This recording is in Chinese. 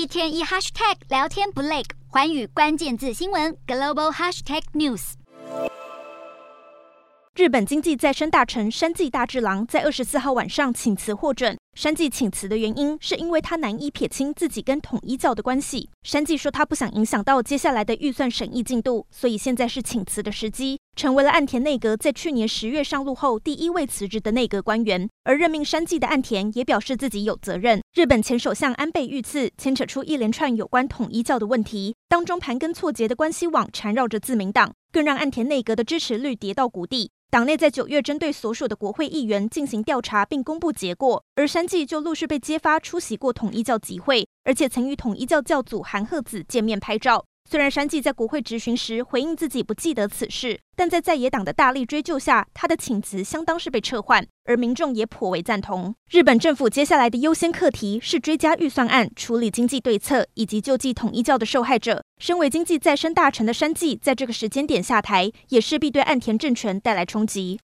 一天一 hashtag 聊天不累，寰宇关键字新闻 global hashtag news。日本经济再生大臣山际大治郎在二十四号晚上请辞获准。山际请辞的原因是因为他难以撇清自己跟统一教的关系。山际说他不想影响到接下来的预算审议进度，所以现在是请辞的时机，成为了岸田内阁在去年十月上路后第一位辞职的内阁官员。而任命山际的岸田也表示自己有责任。日本前首相安倍遇刺牵扯出一连串有关统一教的问题，当中盘根错节的关系网缠绕着自民党，更让岸田内阁的支持率跌到谷底。党内在九月针对所属的国会议员进行调查，并公布结果，而山际就陆续被揭发出席过统一教集会，而且曾与统一教教祖韩鹤子见面拍照。虽然山际在国会质询时回应自己不记得此事，但在在野党的大力追究下，他的请辞相当是被撤换，而民众也颇为赞同。日本政府接下来的优先课题是追加预算案、处理经济对策以及救济统一教的受害者。身为经济再生大臣的山际，在这个时间点下台，也势必对岸田政权带来冲击。